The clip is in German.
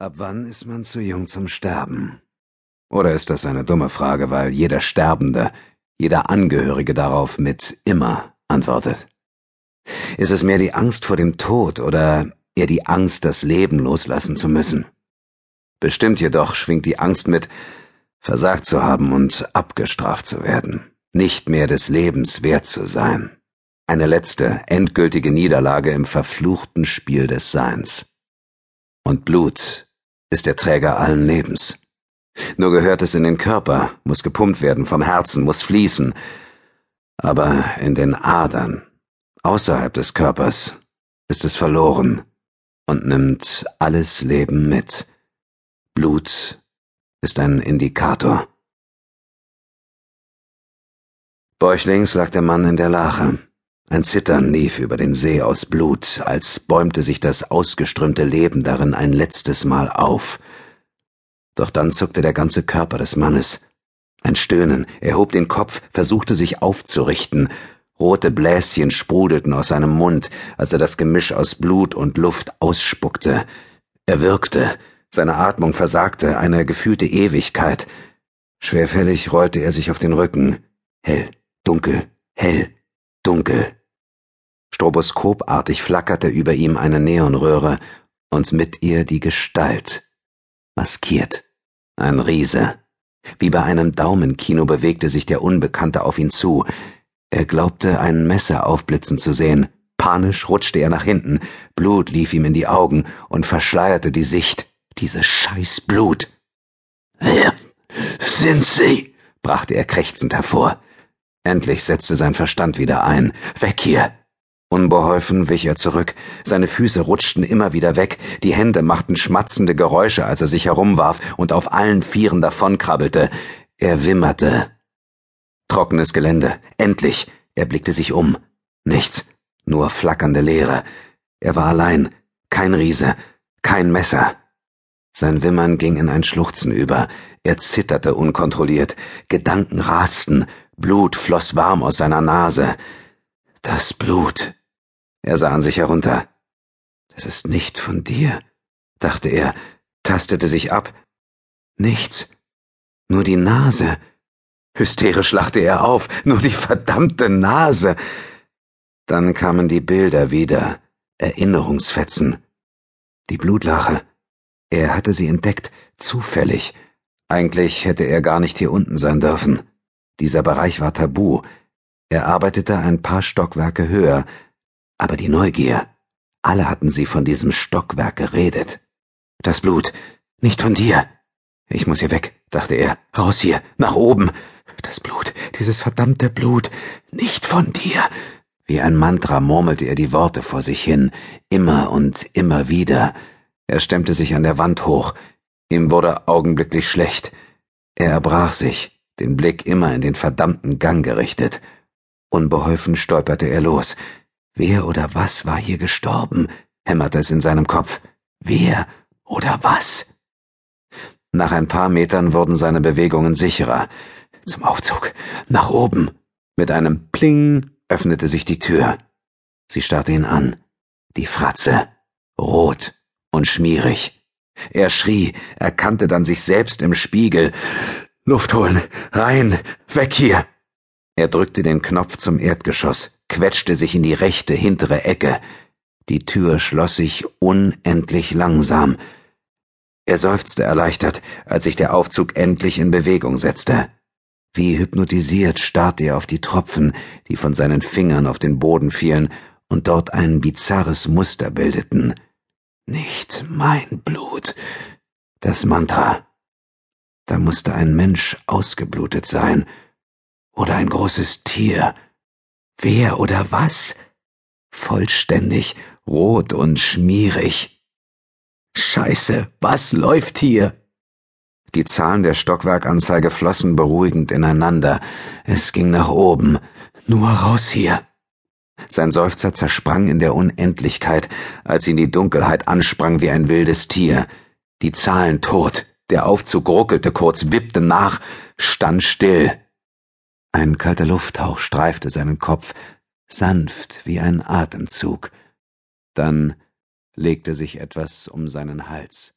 Ab wann ist man zu jung zum Sterben? Oder ist das eine dumme Frage, weil jeder Sterbende, jeder Angehörige darauf mit immer antwortet? Ist es mehr die Angst vor dem Tod oder eher die Angst, das Leben loslassen zu müssen? Bestimmt jedoch schwingt die Angst mit, versagt zu haben und abgestraft zu werden, nicht mehr des Lebens wert zu sein. Eine letzte, endgültige Niederlage im verfluchten Spiel des Seins. Und Blut ist der Träger allen Lebens. Nur gehört es in den Körper, muss gepumpt werden vom Herzen, muss fließen. Aber in den Adern, außerhalb des Körpers, ist es verloren und nimmt alles Leben mit. Blut ist ein Indikator. Bäuchlings lag der Mann in der Lache. Ein Zittern lief über den See aus Blut, als bäumte sich das ausgeströmte Leben darin ein letztes Mal auf. Doch dann zuckte der ganze Körper des Mannes. Ein Stöhnen, er hob den Kopf, versuchte sich aufzurichten. Rote Bläschen sprudelten aus seinem Mund, als er das Gemisch aus Blut und Luft ausspuckte. Er wirkte, seine Atmung versagte, eine gefühlte Ewigkeit. Schwerfällig rollte er sich auf den Rücken. Hell, dunkel, hell, dunkel. Stroboskopartig flackerte über ihm eine Neonröhre und mit ihr die Gestalt. Maskiert. Ein Riese. Wie bei einem Daumenkino bewegte sich der Unbekannte auf ihn zu. Er glaubte, ein Messer aufblitzen zu sehen. Panisch rutschte er nach hinten. Blut lief ihm in die Augen und verschleierte die Sicht. Dieses scheiß Blut. Wer sind Sie? brachte er krächzend hervor. Endlich setzte sein Verstand wieder ein. Weg hier! Unbeholfen wich er zurück, seine Füße rutschten immer wieder weg, die Hände machten schmatzende Geräusche, als er sich herumwarf und auf allen Vieren davonkrabbelte. Er wimmerte. Trockenes Gelände. Endlich. Er blickte sich um. Nichts. Nur flackernde Leere. Er war allein. Kein Riese. Kein Messer. Sein Wimmern ging in ein Schluchzen über. Er zitterte unkontrolliert. Gedanken rasten. Blut floss warm aus seiner Nase. Das Blut. Er sah an sich herunter. Das ist nicht von dir, dachte er, tastete sich ab. Nichts. Nur die Nase. Hysterisch lachte er auf. Nur die verdammte Nase. Dann kamen die Bilder wieder, Erinnerungsfetzen. Die Blutlache. Er hatte sie entdeckt, zufällig. Eigentlich hätte er gar nicht hier unten sein dürfen. Dieser Bereich war tabu. Er arbeitete ein paar Stockwerke höher, aber die Neugier. Alle hatten sie von diesem Stockwerk geredet. Das Blut. Nicht von dir. Ich muss hier weg, dachte er. Raus hier, nach oben. Das Blut, dieses verdammte Blut. Nicht von dir. Wie ein Mantra murmelte er die Worte vor sich hin, immer und immer wieder. Er stemmte sich an der Wand hoch. Ihm wurde augenblicklich schlecht. Er erbrach sich, den Blick immer in den verdammten Gang gerichtet. Unbeholfen stolperte er los. Wer oder was war hier gestorben? hämmerte es in seinem Kopf. Wer oder was? Nach ein paar Metern wurden seine Bewegungen sicherer. Zum Aufzug. Nach oben. Mit einem Pling öffnete sich die Tür. Sie starrte ihn an. Die Fratze. Rot und schmierig. Er schrie, erkannte dann sich selbst im Spiegel. Luft holen. Rein. Weg hier. Er drückte den Knopf zum Erdgeschoss, quetschte sich in die rechte hintere Ecke. Die Tür schloss sich unendlich langsam. Er seufzte erleichtert, als sich der Aufzug endlich in Bewegung setzte. Wie hypnotisiert starrte er auf die Tropfen, die von seinen Fingern auf den Boden fielen und dort ein bizarres Muster bildeten. Nicht mein Blut. Das Mantra. Da musste ein Mensch ausgeblutet sein, oder ein großes Tier. Wer oder was? Vollständig, rot und schmierig. Scheiße, was läuft hier? Die Zahlen der Stockwerkanzeige flossen beruhigend ineinander. Es ging nach oben. Nur raus hier. Sein Seufzer zersprang in der Unendlichkeit, als ihn die Dunkelheit ansprang wie ein wildes Tier. Die Zahlen tot. Der Aufzug ruckelte kurz, wippte nach, stand still. Ein kalter Lufthauch streifte seinen Kopf, sanft wie ein Atemzug. Dann legte sich etwas um seinen Hals.